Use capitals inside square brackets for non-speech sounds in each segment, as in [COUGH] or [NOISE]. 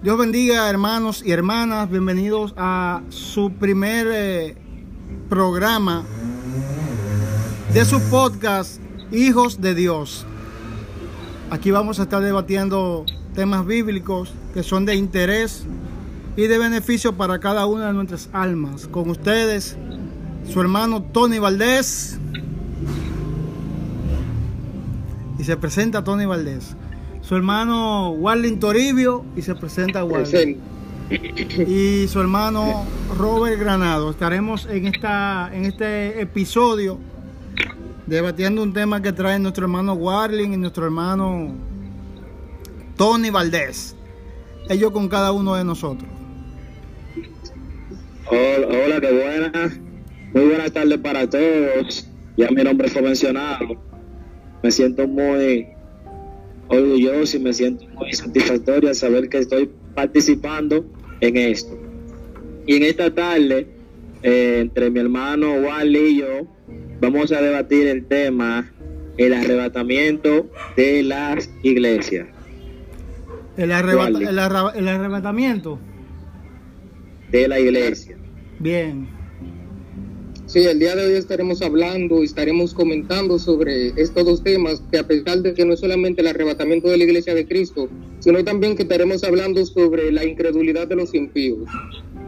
Dios bendiga hermanos y hermanas, bienvenidos a su primer eh, programa de su podcast Hijos de Dios. Aquí vamos a estar debatiendo temas bíblicos que son de interés y de beneficio para cada una de nuestras almas. Con ustedes, su hermano Tony Valdés. Y se presenta Tony Valdés su hermano Warling Toribio y se presenta Warling. Y su hermano Robert Granado. Estaremos en, esta, en este episodio debatiendo un tema que trae nuestro hermano Warling y nuestro hermano Tony Valdés. Ellos con cada uno de nosotros. Hola, hola, qué buena. Muy buenas tardes para todos. Ya mi nombre fue mencionado. Me siento muy orgulloso y me siento muy satisfactorio al saber que estoy participando en esto. Y en esta tarde, eh, entre mi hermano Wally y yo, vamos a debatir el tema el arrebatamiento de las iglesias. El, arrebatamiento de la iglesia. Bien. Sí, el día de hoy estaremos hablando y estaremos comentando sobre estos dos temas, que a pesar de que no es solamente el arrebatamiento de la iglesia de Cristo, sino también que estaremos hablando sobre la incredulidad de los impíos.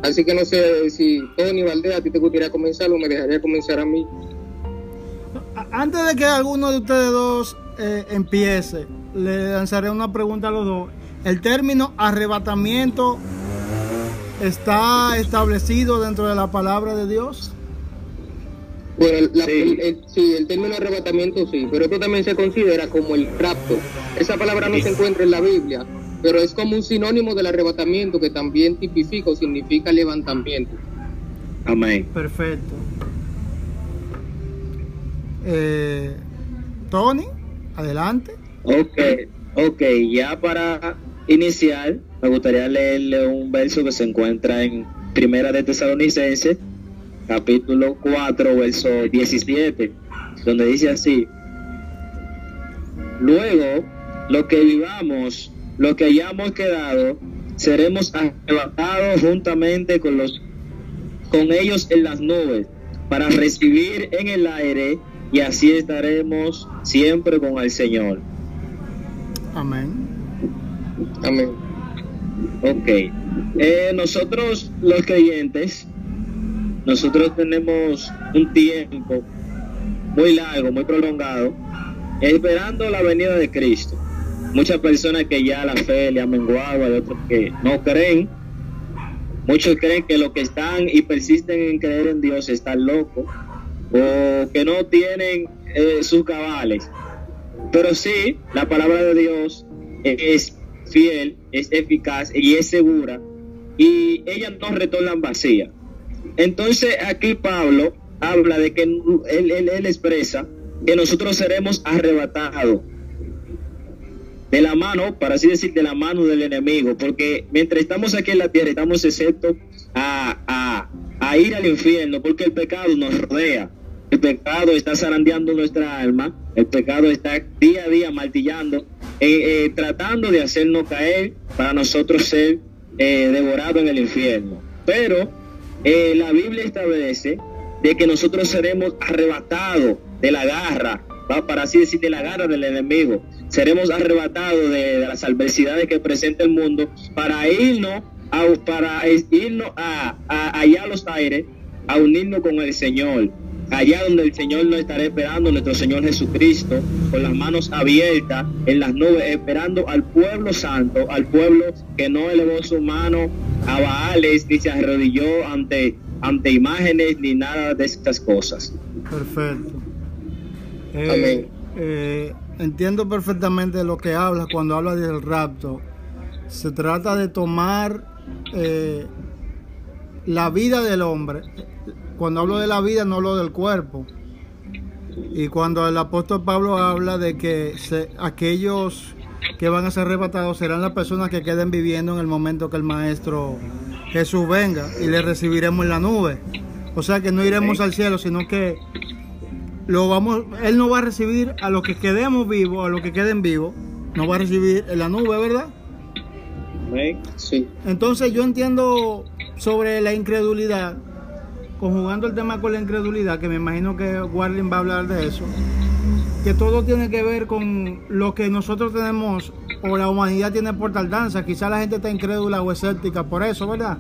Así que no sé si Tony Valdés, a ti te gustaría comenzar o me dejaría comenzar a mí. Antes de que alguno de ustedes dos eh, empiece, le lanzaré una pregunta a los dos. ¿El término arrebatamiento está establecido dentro de la palabra de Dios? Bueno, sí. El, término arrebatamiento sí, pero esto también se considera como el rapto. Esa palabra no se encuentra en la Biblia, pero es como un sinónimo del arrebatamiento que también tipifica o significa levantamiento. Amén. Perfecto. Eh, Tony, adelante. Ok, ok, ya para iniciar, me gustaría leerle un verso que se encuentra en Primera de Tesalonicenses capítulo 4, verso 17, donde dice así, luego lo que vivamos, lo que hayamos quedado, seremos arrebatados juntamente con los con ellos en las nubes para recibir en el aire y así estaremos siempre con el Señor. Amén. Amén. Ok. Eh, nosotros los creyentes nosotros tenemos un tiempo muy largo, muy prolongado, esperando la venida de Cristo. Muchas personas que ya la fe le ha menguado, hay otros que no creen. Muchos creen que los que están y persisten en creer en Dios están locos o que no tienen eh, sus cabales. Pero sí, la palabra de Dios es fiel, es eficaz y es segura y ella no retorna vacía. Entonces aquí Pablo habla de que él, expresa que nosotros seremos arrebatados de la mano, para así decir, de la mano del enemigo, porque mientras estamos aquí en la tierra estamos excepto a, a, ir al infierno, porque el pecado nos rodea, el pecado está zarandeando nuestra alma, el pecado está día a día martillando, eh, eh, tratando de hacernos caer para nosotros ser eh, devorados en el infierno. Pero eh, la Biblia establece de que nosotros seremos arrebatados de la garra, para así decir, de la garra del enemigo. Seremos arrebatados de, las adversidades que presenta el mundo para irnos a, para irnos a, allá a los aires, a unirnos con el Señor allá donde el Señor nos estará esperando, nuestro Señor Jesucristo, con las manos abiertas en las nubes, esperando al pueblo santo, al pueblo que no elevó su mano a Baales ni se arrodilló ante, ante imágenes ni nada de estas cosas. Perfecto. Eh, eh, entiendo perfectamente lo que hablas cuando hablas del rapto. Se trata de tomar eh, la vida del hombre, cuando hablo de la vida no hablo del cuerpo. Y cuando el apóstol Pablo habla de que aquellos que van a ser arrebatados serán las personas que queden viviendo en el momento que el Maestro Jesús venga y le recibiremos en la nube. O sea que no iremos al cielo, sino que lo vamos, Él no va a recibir a los que quedemos vivos, a los que queden vivos, no va a recibir en la nube, ¿verdad? Sí. Entonces yo entiendo sobre la incredulidad, conjugando el tema con la incredulidad, que me imagino que Warling va a hablar de eso, que todo tiene que ver con lo que nosotros tenemos o la humanidad tiene por tardanza. Quizá la gente está incrédula o escéptica por eso, ¿verdad?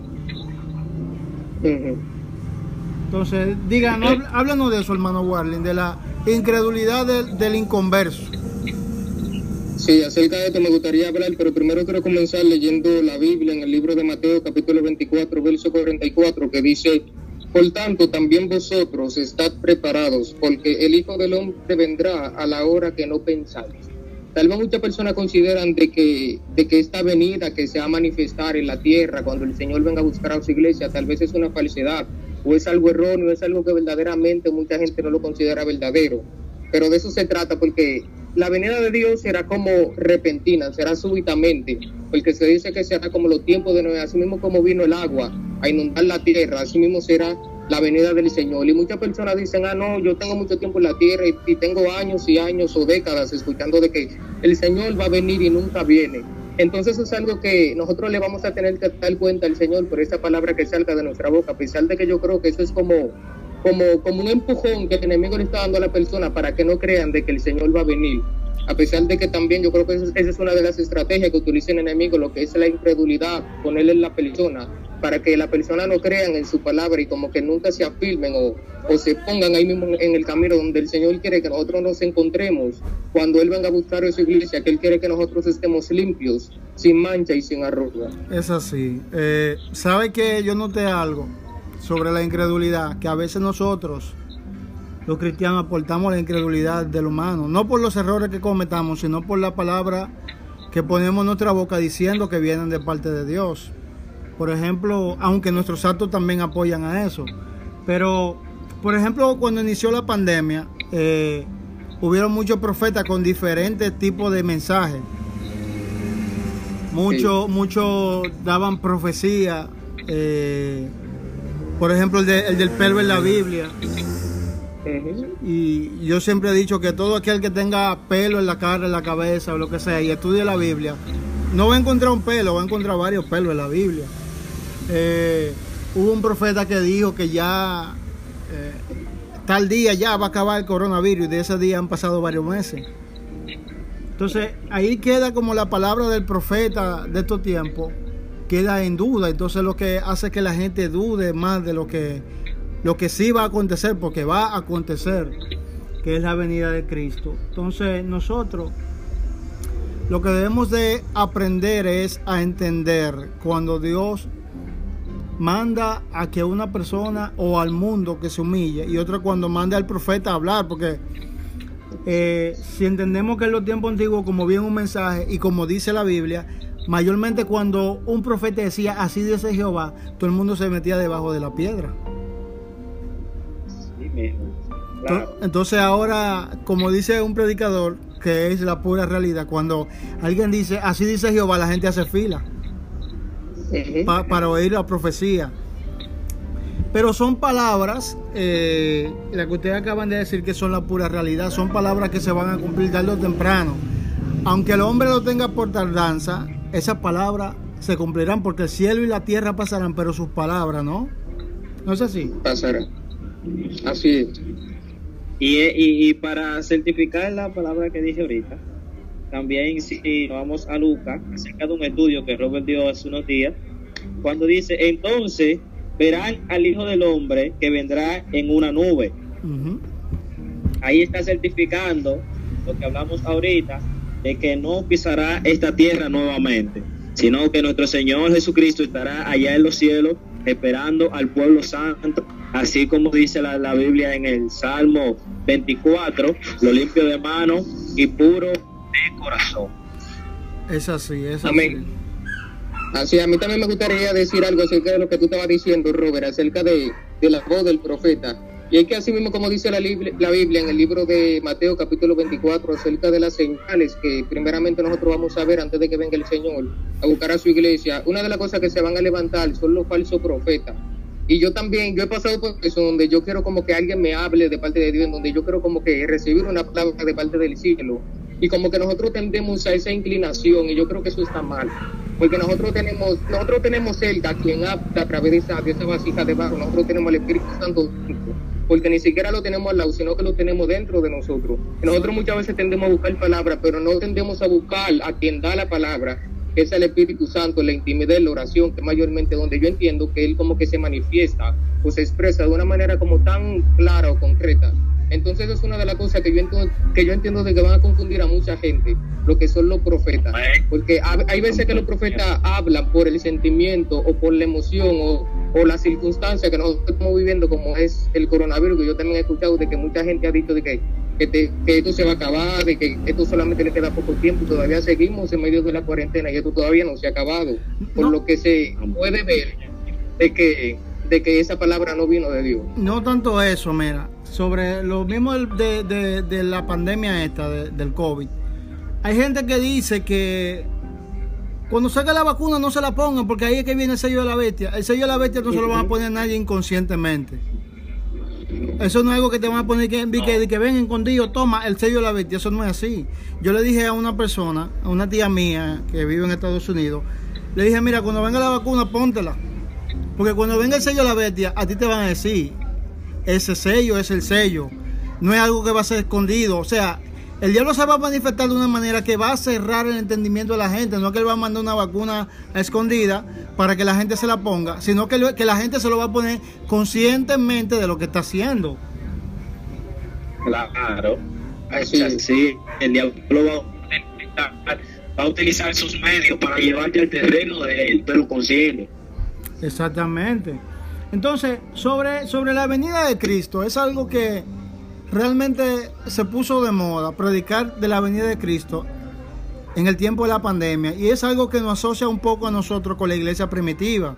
Entonces, díganos, háblanos de eso, hermano Warling, de la incredulidad del, del inconverso. Sí, acerca de esto me gustaría hablar, pero primero quiero comenzar leyendo la Biblia en el libro de Mateo capítulo 24, verso 44, que dice, por tanto también vosotros estad preparados, porque el Hijo del Hombre vendrá a la hora que no pensáis. Tal vez muchas personas consideran de que, de que esta venida que se va a manifestar en la tierra cuando el Señor venga a buscar a su iglesia, tal vez es una falsedad o es algo erróneo, es algo que verdaderamente mucha gente no lo considera verdadero. Pero de eso se trata porque la venida de Dios será como repentina, será súbitamente, porque se dice que será como los tiempos de Noé, así mismo como vino el agua a inundar la tierra, así mismo será la venida del Señor. Y muchas personas dicen, ah, no, yo tengo mucho tiempo en la tierra y, tengo años y años o décadas escuchando de que el Señor va a venir y nunca viene. Entonces es algo que nosotros le vamos a tener que dar cuenta al Señor por esa palabra que salga de nuestra boca, a pesar de que yo creo que eso es como como, como un empujón que el enemigo le está dando a la persona para que no crean de que el Señor va a venir. A pesar de que también yo creo que esa es una de las estrategias que utiliza el enemigo, lo que es la incredulidad, ponerle en la persona, para que la persona no crean en su palabra y como que nunca se afirmen o, o se pongan ahí mismo en el camino donde el Señor quiere que nosotros nos encontremos cuando Él venga a buscar a su iglesia, que Él quiere que nosotros estemos limpios, sin mancha y sin arruga. Es así. Eh, ¿Sabe que yo noté algo? sobre la incredulidad, que a veces nosotros, los cristianos, aportamos la incredulidad del humano, no por los errores que cometamos, sino por la palabra que ponemos en nuestra boca diciendo que vienen de parte de Dios. Por ejemplo, aunque nuestros actos también apoyan a eso. Pero, por ejemplo, cuando inició la pandemia, eh, hubieron muchos profetas con diferentes tipos de mensajes. Muchos, muchos daban profecía. Eh, por ejemplo, el, del pelo en la Biblia. Y yo siempre he dicho que todo aquel que tenga pelo en la cara, en la cabeza o lo que sea y estudie la Biblia, no va a encontrar un pelo, va a encontrar varios pelos en la Biblia. Eh, hubo un profeta que dijo que ya eh, tal día ya va a acabar el coronavirus y de ese día han pasado varios meses. Entonces ahí queda como la palabra del profeta de estos tiempos queda en duda. Entonces lo que hace que la gente dude más de lo que, lo que sí va a acontecer, porque va a acontecer, que es la venida de Cristo. Entonces nosotros lo que debemos de aprender es a entender cuando Dios manda a que una persona o al mundo que se humille y otra cuando manda al profeta a hablar, porque eh, si entendemos que en los tiempos antiguos como viene un mensaje y como dice la Biblia, Mayormente cuando un profeta decía, así dice Jehová, todo el mundo se metía debajo de la piedra. Entonces ahora, como dice un predicador, que es la pura realidad, cuando alguien dice, así dice Jehová, la gente hace fila para oír la profecía. Pero son palabras, eh, las que ustedes acaban de decir que son la pura realidad, son palabras que se van a cumplir tarde o temprano. Aunque el hombre lo tenga por tardanza, esas palabras se cumplirán porque el cielo y la tierra pasarán, pero sus palabras, ¿no? ¿No es así? Pasarán. Así es. Y, para certificar la palabra que dije ahorita, también si vamos a Lucas, acerca de un estudio que Robert dio hace unos días, cuando dice, entonces verán al Hijo del Hombre que vendrá en una nube. Ahí está certificando lo que hablamos ahorita, de que no pisará esta tierra nuevamente, sino que nuestro Señor Jesucristo estará allá en los cielos esperando al pueblo santo, así como dice la, Biblia en el Salmo 24, lo limpio de mano y puro de corazón. Es así, es así. Así, a mí también me gustaría decir algo acerca de lo que tú estabas diciendo, Robert, acerca de, de la voz del profeta. Y es que así mismo como dice la, la, Biblia en el libro de Mateo capítulo 24 acerca de las señales que primeramente nosotros vamos a ver antes de que venga el Señor a buscar a su iglesia, una de las cosas que se van a levantar son los falsos profetas. Y yo también, yo he pasado por eso donde yo quiero como que alguien me hable de parte de Dios, donde yo quiero como que recibir una palabra de parte del cielo. Y como que nosotros tendemos a esa inclinación y yo creo que eso está mal. porque nosotros tenemos, nosotros tenemos el a quien apta a través de esa, de esa vasija de barro, nosotros tenemos el Espíritu Santo porque ni siquiera lo tenemos al lado, sino que lo tenemos dentro de nosotros. Nosotros muchas veces tendemos a buscar palabras, pero no tendemos a buscar a quien da la palabra, que es el Espíritu Santo, la intimidad, la oración, que mayormente donde yo entiendo que Él como que se manifiesta o se expresa de una manera como tan clara o concreta. Entonces es una de las cosas que yo, entiendo, que yo entiendo de que van a confundir a mucha gente, lo que son los profetas. Porque hay veces que los profetas hablan por el sentimiento o por la emoción o, o la circunstancia que nosotros estamos viviendo, como es el coronavirus, que yo también he escuchado de que mucha gente ha dicho de que, que, esto se va a acabar, de que esto solamente le queda poco tiempo, todavía seguimos en medio de la cuarentena y esto todavía no se ha acabado, por lo que se puede ver de que, de que esa palabra no vino de Dios. No tanto eso, mira, sobre lo mismo de, de, de la pandemia esta, del COVID. Hay gente que dice que cuando salga la vacuna no se la pongan porque ahí es que viene el sello de la bestia. El sello de la bestia no se lo van a poner nadie inconscientemente. Eso no es algo que te van a poner que, que, que ven escondido, toma el sello de la bestia. Eso no es así. Yo le dije a una persona, a una tía mía que vive en Estados Unidos, le dije, mira, cuando venga la vacuna, póntela. Porque cuando venga el sello de la bestia, a ti te van a decir, ese sello es el sello. No es algo que va a ser escondido. O sea, el diablo se va a manifestar de una manera que va a cerrar el entendimiento de la gente. No es que él va a mandar una vacuna escondida para que la gente se la ponga, sino que, la gente se lo va a poner conscientemente de lo que está haciendo. Claro. Sí, el diablo va a, utilizar, sus medios para llevarte al terreno de él, pero consciente. Exactamente. Entonces, sobre, sobre la venida de Cristo, es algo que realmente se puso de moda predicar de la venida de Cristo en el tiempo de la pandemia y es algo que nos asocia un poco a nosotros con la iglesia primitiva.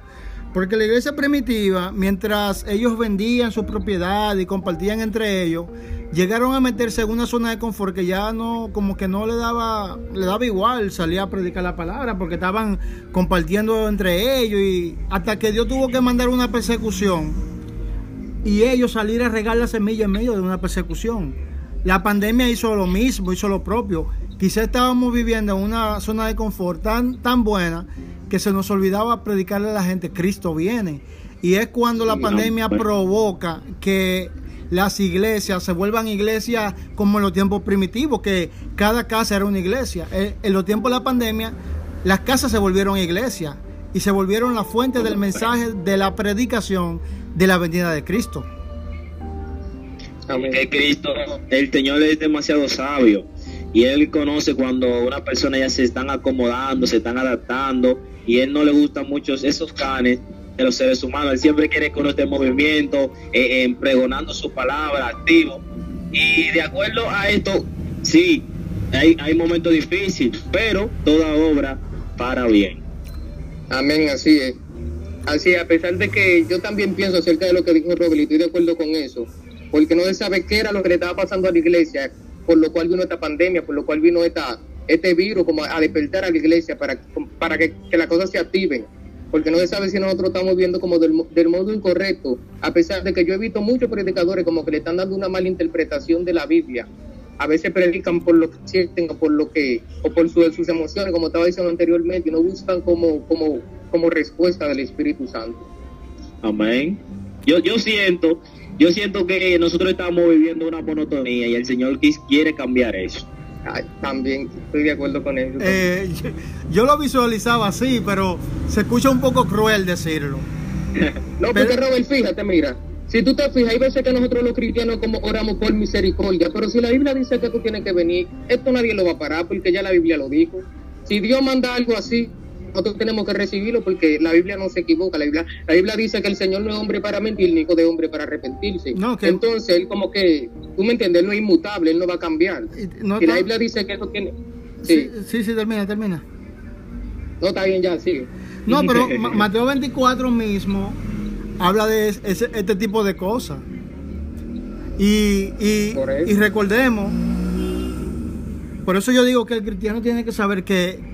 Porque la iglesia primitiva, mientras ellos vendían su propiedad y compartían entre ellos, llegaron a meterse en una zona de confort que ya no, como que no le daba, le daba igual salir a predicar la palabra, porque estaban compartiendo entre ellos y hasta que Dios tuvo que mandar una persecución y ellos salir a regar la semilla en medio de una persecución. La pandemia hizo lo mismo, hizo lo propio. Quizá estábamos viviendo en una zona de confort tan, tan buena que se nos olvidaba predicarle a la gente, Cristo viene. Y es cuando la pandemia provoca que las iglesias se vuelvan iglesias como en los tiempos primitivos, que cada casa era una iglesia. Eh, en los tiempos de la pandemia, las casas se volvieron iglesias y se volvieron la fuente del mensaje de la predicación de la venida de Cristo. Que Cristo, el Señor es demasiado sabio y Él conoce cuando una persona ya se están acomodando, se están adaptando y Él no le gustan mucho esos canes de los seres humanos. Él siempre quiere que uno esté en movimiento, eh, eh, pregonando su palabra, activo. Y de acuerdo a esto, sí, hay, hay momentos difíciles, pero toda obra para bien. Amén, así es. Así, a pesar de que yo también pienso acerca de lo que dijo Robert y estoy de acuerdo con eso, porque no se sabe qué era lo que le estaba pasando a la iglesia, por lo cual vino esta pandemia, por lo cual vino esta, este virus como a despertar a la iglesia para, para que, las cosas se activen, porque no se sabe si nosotros estamos viendo como del, modo incorrecto, a pesar de que yo he visto muchos predicadores como que le están dando una mala interpretación de la Biblia, a veces predican por lo que sienten o por lo que o por sus emociones como estaba diciendo anteriormente y no buscan como como como respuesta del Espíritu Santo. Amén. Yo yo siento yo siento que nosotros estamos viviendo una monotonía y el Señor quiere cambiar eso también estoy de acuerdo con él eh, yo, lo visualizaba así pero se escucha un poco cruel decirlo [LAUGHS] no porque Robert fíjate mira si tú te fijas, hay veces que nosotros los cristianos como oramos por misericordia, pero si la Biblia dice que tú tienes que venir, esto nadie lo va a parar porque ya la Biblia lo dijo. Si Dios manda algo así, nosotros tenemos que recibirlo porque la Biblia no se equivoca. La Biblia, la Biblia dice que el Señor no es hombre para mentir, ni hijo de hombre para arrepentirse. Entonces, él como que, tú me entiendes, él no es inmutable, él no va a cambiar. y la Biblia dice que eso tiene... Sí. sí, sí, termina, termina. No, está bien, ya, sigue. No, pero [LAUGHS] Mateo 24 mismo habla de este tipo de cosas. Y, y, recordemos, por eso yo digo que el cristiano tiene que saber que,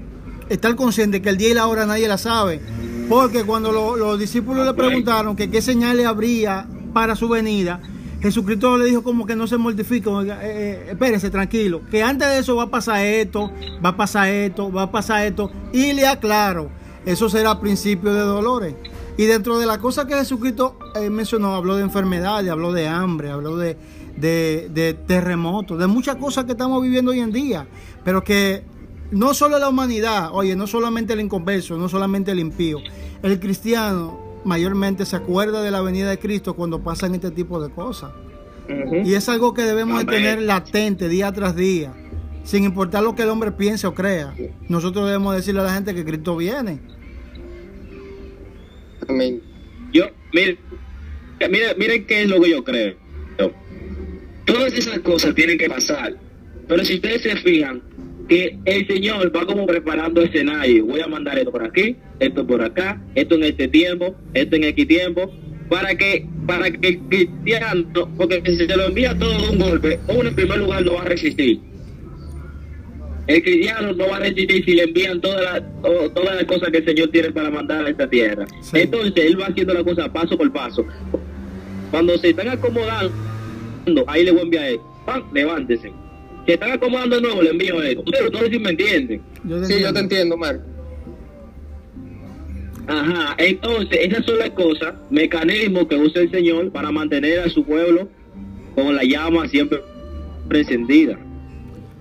estar consciente que el día y la hora nadie la sabe. Porque cuando los discípulos le preguntaron que qué señales habría para su venida, Jesucristo le dijo como que no se mortifique, eh, eh, espérese tranquilo, que antes de eso va a pasar esto, va a pasar esto, va a pasar esto, y le aclaro eso será principio de dolores. Y dentro de las cosas que Jesucristo eh, mencionó, habló de enfermedades, habló de hambre, habló de, de, de terremotos, de muchas cosas que estamos viviendo hoy en día, pero que no solo la humanidad, oye, no solamente el inconverso, no solamente el impío, el cristiano mayormente se acuerda de la venida de Cristo cuando pasan este tipo de cosas. Y es algo que debemos de tener latente día tras día, sin importar lo que el hombre piense o crea. Nosotros debemos decirle a la gente que Cristo viene. Amén. Yo, miren, miren qué es lo que yo creo. Todas esas cosas tienen que pasar. Pero si ustedes se fijan, que el Señor va como preparando escenario. Voy a mandar esto por aquí, esto por acá, esto en este tiempo, esto en X tiempo, para que para que el cristiano, porque si se lo envía todo de un golpe, uno en primer lugar no va a resistir. El cristiano no va a resistir si le envían todas las todas las cosas que el Señor tiene para mandar a esta tierra. Entonces él va haciendo la cosa paso por paso. Cuando se están acomodando, ahí le voy a enviar él. ¡Pam! Levántese que están acomodando de nuevo, le envío eso. Pero no sé si me entienden. sí, yo te entiendo, Marco. Ajá, entonces esas son las cosas, mecanismos que usa el Señor para mantener a su pueblo con la llama siempre encendida.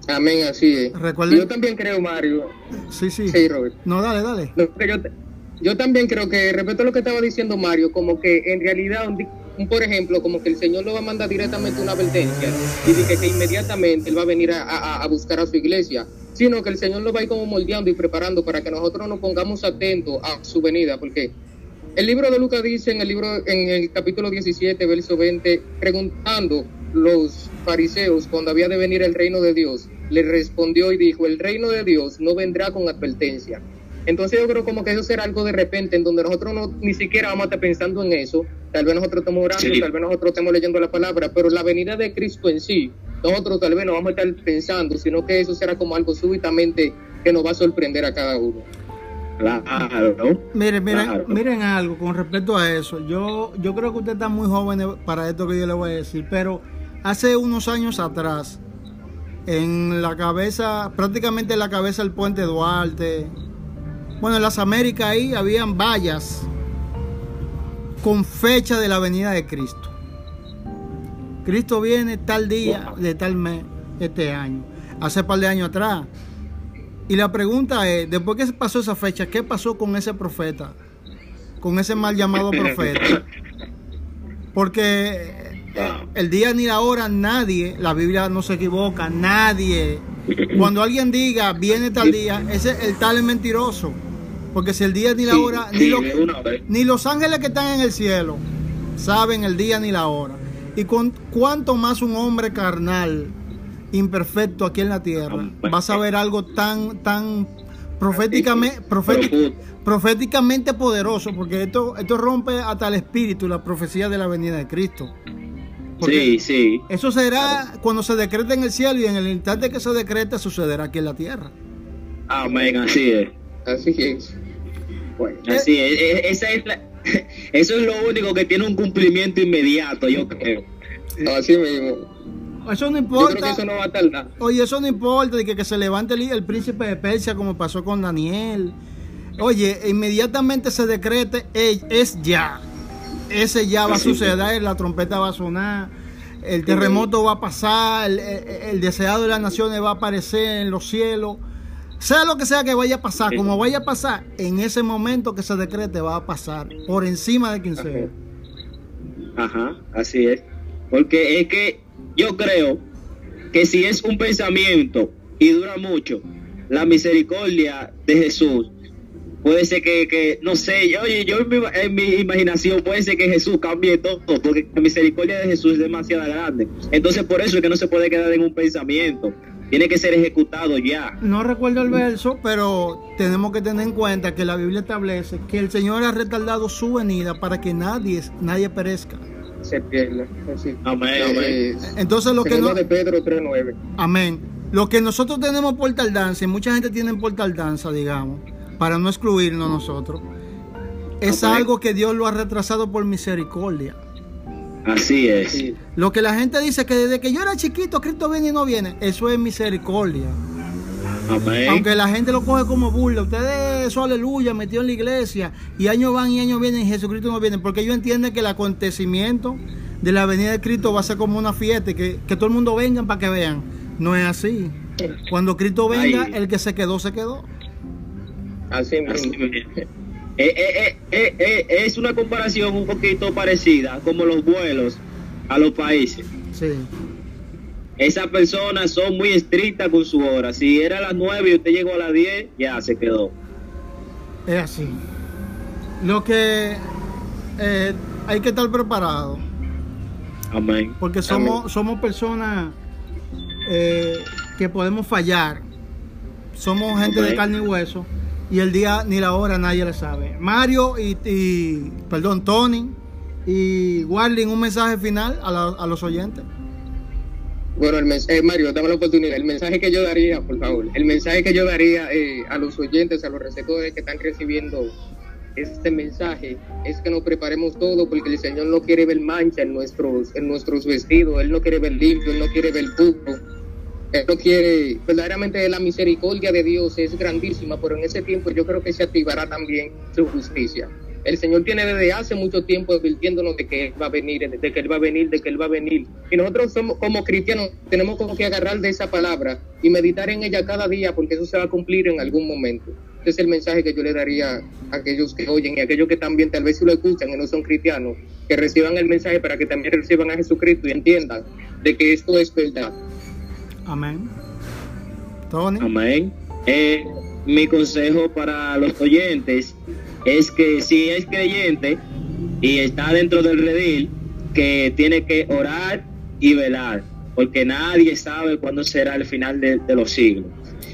Amén, así es. Yo también creo, Mario. Sí, sí. Sí, Robert. No, dale, dale. yo, yo, también creo que, respecto a lo que estaba diciendo Mario, como que en realidad por ejemplo, como que el Señor lo va a mandar directamente una advertencia y dice que inmediatamente Él va a venir a, buscar a su iglesia, sino que el Señor lo va a ir como moldeando y preparando para que nosotros nos pongamos atentos a su venida, porque el libro de Lucas dice en el libro, en el capítulo 17, verso 20, preguntando los fariseos cuando había de venir el reino de Dios, le respondió y dijo, el reino de Dios no vendrá con advertencia, entonces yo creo como que eso será algo de repente en donde nosotros no ni siquiera vamos a estar pensando en eso. Tal vez nosotros estamos orando, tal vez nosotros estemos leyendo la palabra, pero la venida de Cristo en sí, nosotros tal vez no vamos a estar pensando, sino que eso será como algo súbitamente que nos va a sorprender a cada uno. Claro. Miren, miren, miren algo con respecto a eso. Yo, yo creo que usted está muy joven para esto que yo le voy a decir, pero hace unos años atrás, en la cabeza, prácticamente en la cabeza del puente Duarte, bueno, en las Américas ahí habían vallas con fecha de la venida de Cristo. Cristo viene tal día de tal mes este año, hace par de años atrás. Y la pregunta es, después que pasó esa fecha, ¿qué pasó con ese profeta? Con ese mal llamado profeta. Porque eh, el día ni la hora nadie, la Biblia no se equivoca, nadie. Cuando alguien diga viene tal día, ese el tal es mentiroso. Porque si el día ni la hora, ni, los ángeles que están en el cielo saben el día ni la hora. Y con cuánto más un hombre carnal, imperfecto aquí en la tierra, va a saber algo tan, tan proféticamente, proféticamente poderoso, porque esto, esto rompe hasta el espíritu, la profecía de la venida de Cristo. sí, sí. Eso será cuando se decrete en el cielo y en el instante que se decrete sucederá aquí en la tierra. Amén, así es. Así es. Así es, [LAUGHS] eso es lo único que tiene un cumplimiento inmediato, yo creo. Así mismo. Eso no importa. eso no va a tardar. Oye, eso no importa, que, que se levante el, príncipe de Persia como pasó con Daniel. Oye, inmediatamente se decrete, es ya. Ese ya va a suceder, la trompeta va a sonar, el terremoto va a pasar, el, el deseado de las naciones va a aparecer en los cielos. Sea lo que sea que vaya a pasar, como vaya a pasar, en ese momento que se decrete va a pasar, por encima de quien sea. Ajá, así es. Porque es que yo creo que si es un pensamiento y dura mucho, la misericordia de Jesús, puede ser que, no sé, oye, yo en mi, en mi, imaginación puede ser que Jesús cambie todo, porque la misericordia de Jesús es demasiado grande. Entonces por eso es que no se puede quedar en un pensamiento tiene que ser ejecutado ya. No recuerdo el verso, pero tenemos que tener en cuenta que la Biblia establece que el Señor ha retardado su venida para que nadie, nadie perezca. Se pierda. Amén, amén. Entonces lo que no de Pedro 3:9. Amén. Lo que nosotros tenemos por tardanza, y mucha gente tiene por tardanza, digamos, para no excluirnos nosotros, es algo que Dios lo ha retrasado por misericordia. Así es. Lo que la gente dice que desde que yo era chiquito, Cristo viene y no viene, eso es misericordia. Aunque la gente lo coge como burla, ustedes eso aleluya, metió en la iglesia y años van y años vienen y Jesucristo no viene, porque ellos entienden que el acontecimiento de la venida de Cristo va a ser como una fiesta, que, que todo el mundo venga para que vean. No es así. Cuando Cristo venga, el que se quedó, se quedó. Así mismo. Eh, eh, eh, es una comparación un poquito parecida como los vuelos a los países. Sí. Esas personas son muy estrictas con su hora. Si era a las 9 y usted llegó a las 10, ya se quedó. Es así. Lo que hay que estar preparado. Amén. Porque somos, somos personas que podemos fallar. Somos gente de carne y hueso y el día ni la hora nadie le sabe. Mario y, perdón, Tony y Warling, un mensaje final a, los oyentes. Bueno, el mensaje, eh, Mario, dame la oportunidad. El mensaje que yo daría, por favor, el mensaje que yo daría eh, a los oyentes, a los receptores que están recibiendo este mensaje, es que nos preparemos todo porque el Señor no quiere ver mancha en nuestros, en nuestros vestidos, Él no quiere ver limpio, Él no quiere ver puro él no quiere, verdaderamente la misericordia de Dios es grandísima, pero en ese tiempo yo creo que se activará también su justicia. El Señor tiene desde hace mucho tiempo advirtiéndonos de que Él va a venir, de que Él va a venir, de que Él va a venir. Y nosotros somos como cristianos, tenemos como que agarrar de esa palabra y meditar en ella cada día, porque eso se va a cumplir en algún momento. Ese es el mensaje que yo le daría a aquellos que oyen y a aquellos que también tal vez si lo escuchan y no son cristianos, que reciban el mensaje para que también reciban a Jesucristo y entiendan de que esto es verdad. Amén. Tony. Amén. Eh, mi consejo para los oyentes es que si es creyente y está dentro del redil, que tiene que orar y velar, porque nadie sabe cuándo será el final de, los siglos.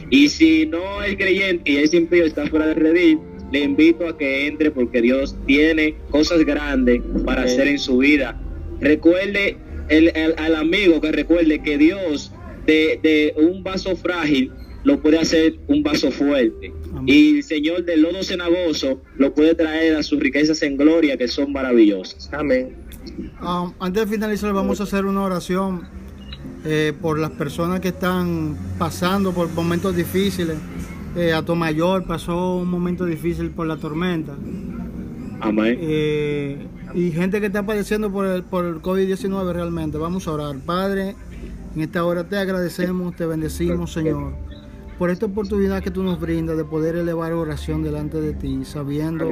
Y si no es creyente y es impío, está fuera del redil, le invito a que entre porque Dios tiene cosas grandes para hacer en su vida. Recuerde el, al amigo que recuerde que Dios de, un vaso frágil lo puede hacer un vaso fuerte. Y el Señor del lodo cenagoso lo puede traer a sus riquezas en gloria que son maravillosas. Amén. Um, antes de finalizar, vamos a hacer una oración eh, por las personas que están pasando por momentos difíciles. Eh, a Tomayor pasó un momento difícil por la tormenta. Amén. Eh, y gente que está padeciendo por el, por el COVID-19 realmente. Vamos a orar. Padre, en esta hora te agradecemos, te bendecimos, Señor, por esta oportunidad que tú nos brindas de poder elevar oración delante de ti, sabiendo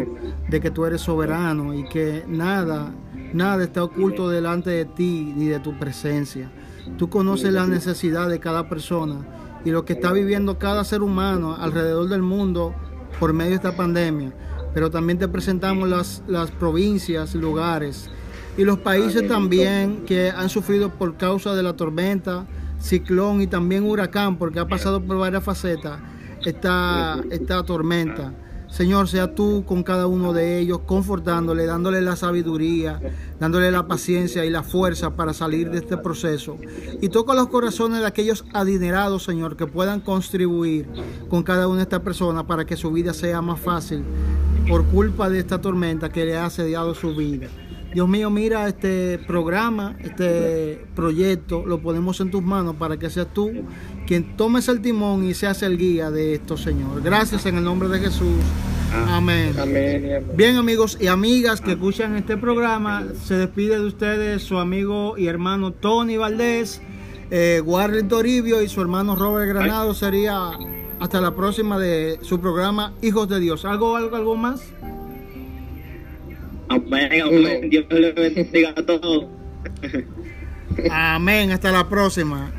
de que tú eres soberano y que nada, nada está oculto delante de ti ni de tu presencia. Tú conoces la necesidad de cada persona y lo que está viviendo cada ser humano alrededor del mundo por medio de esta pandemia. Pero también te presentamos las, las provincias, lugares, y los países también que han sufrido por causa de la tormenta, ciclón y también huracán, porque ha pasado por varias facetas esta, esta tormenta. Señor, sea tú con cada uno de ellos, confortándole, dándole la sabiduría, dándole la paciencia y la fuerza para salir de este proceso. Y toca los corazones de aquellos adinerados, Señor, que puedan contribuir con cada una de estas personas para que su vida sea más fácil por culpa de esta tormenta que le ha asediado su vida. Dios mío, mira este programa, este proyecto, lo ponemos en tus manos para que seas tú quien tomes el timón y seas el guía de esto, Señor. Gracias en el nombre de Jesús. Ah, amén. Bien, amigos y amigas que escuchan este programa, se despide de ustedes su amigo y hermano Tony Valdés, eh, Warren Toribio y su hermano Robert Granado. Sería hasta la próxima de su programa Hijos de Dios. ¿Algo, algo, algo más? Amén, amén. Dios le bendiga a todos. Amén. Hasta la próxima.